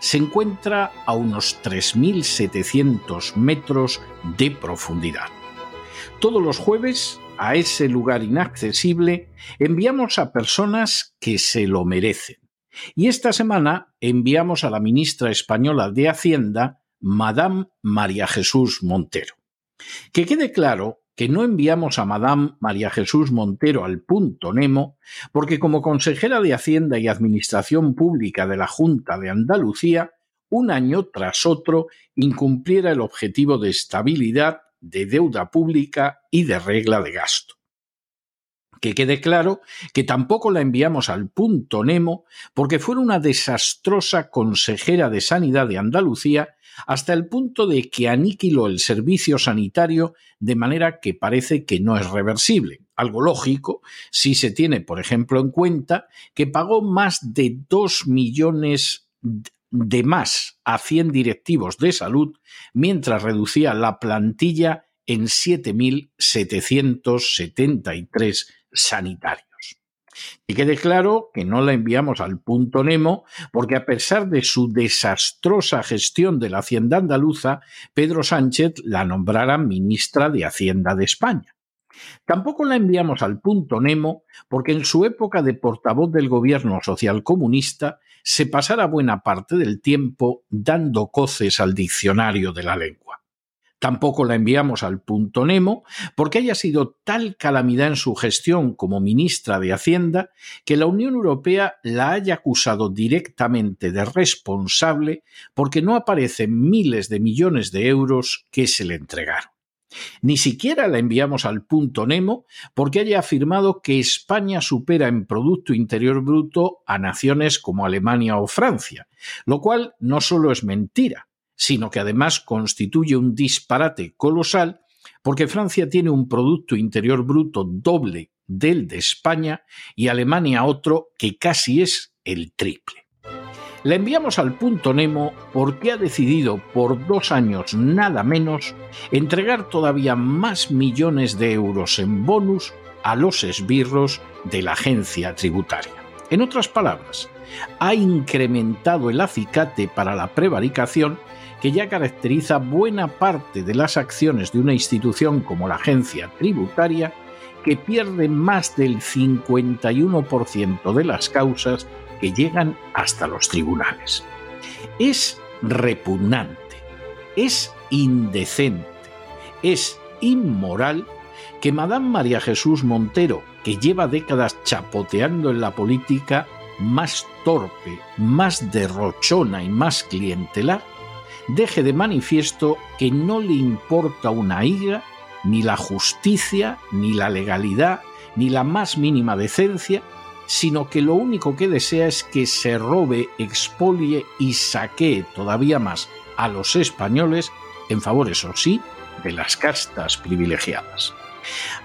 se encuentra a unos 3.700 metros de profundidad. Todos los jueves, a ese lugar inaccesible, enviamos a personas que se lo merecen. Y esta semana enviamos a la ministra española de Hacienda, Madame María Jesús Montero. Que quede claro que no enviamos a Madame María Jesús Montero al punto Nemo, porque como consejera de Hacienda y Administración Pública de la Junta de Andalucía, un año tras otro incumpliera el objetivo de estabilidad, de deuda pública y de regla de gasto. Que quede claro que tampoco la enviamos al punto Nemo porque fuera una desastrosa consejera de Sanidad de Andalucía hasta el punto de que aniquiló el servicio sanitario de manera que parece que no es reversible. Algo lógico si se tiene, por ejemplo, en cuenta que pagó más de dos millones de más a 100 directivos de salud mientras reducía la plantilla en 7.773 sanitarios. Y quede claro que no la enviamos al punto Nemo porque a pesar de su desastrosa gestión de la Hacienda andaluza, Pedro Sánchez la nombrara ministra de Hacienda de España. Tampoco la enviamos al punto Nemo porque en su época de portavoz del gobierno socialcomunista se pasara buena parte del tiempo dando coces al diccionario de la lengua. Tampoco la enviamos al punto Nemo porque haya sido tal calamidad en su gestión como ministra de Hacienda que la Unión Europea la haya acusado directamente de responsable porque no aparecen miles de millones de euros que se le entregaron. Ni siquiera la enviamos al punto Nemo porque haya afirmado que España supera en Producto Interior Bruto a naciones como Alemania o Francia, lo cual no solo es mentira, sino que además constituye un disparate colosal porque Francia tiene un Producto Interior Bruto doble del de España y Alemania otro que casi es el triple. La enviamos al punto Nemo porque ha decidido por dos años nada menos entregar todavía más millones de euros en bonus a los esbirros de la agencia tributaria. En otras palabras, ha incrementado el acicate para la prevaricación que ya caracteriza buena parte de las acciones de una institución como la agencia tributaria, que pierde más del 51% de las causas que llegan hasta los tribunales. Es repugnante, es indecente, es inmoral que Madame María Jesús Montero, que lleva décadas chapoteando en la política, más torpe, más derrochona y más clientelar, deje de manifiesto que no le importa una higa ni la justicia, ni la legalidad, ni la más mínima decencia, sino que lo único que desea es que se robe, expolie y saquee todavía más a los españoles en favor, eso sí, de las castas privilegiadas.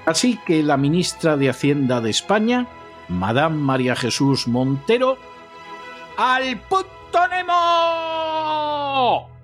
Así que la ministra de Hacienda de España, Madame María Jesús Montero, al punto Nemo.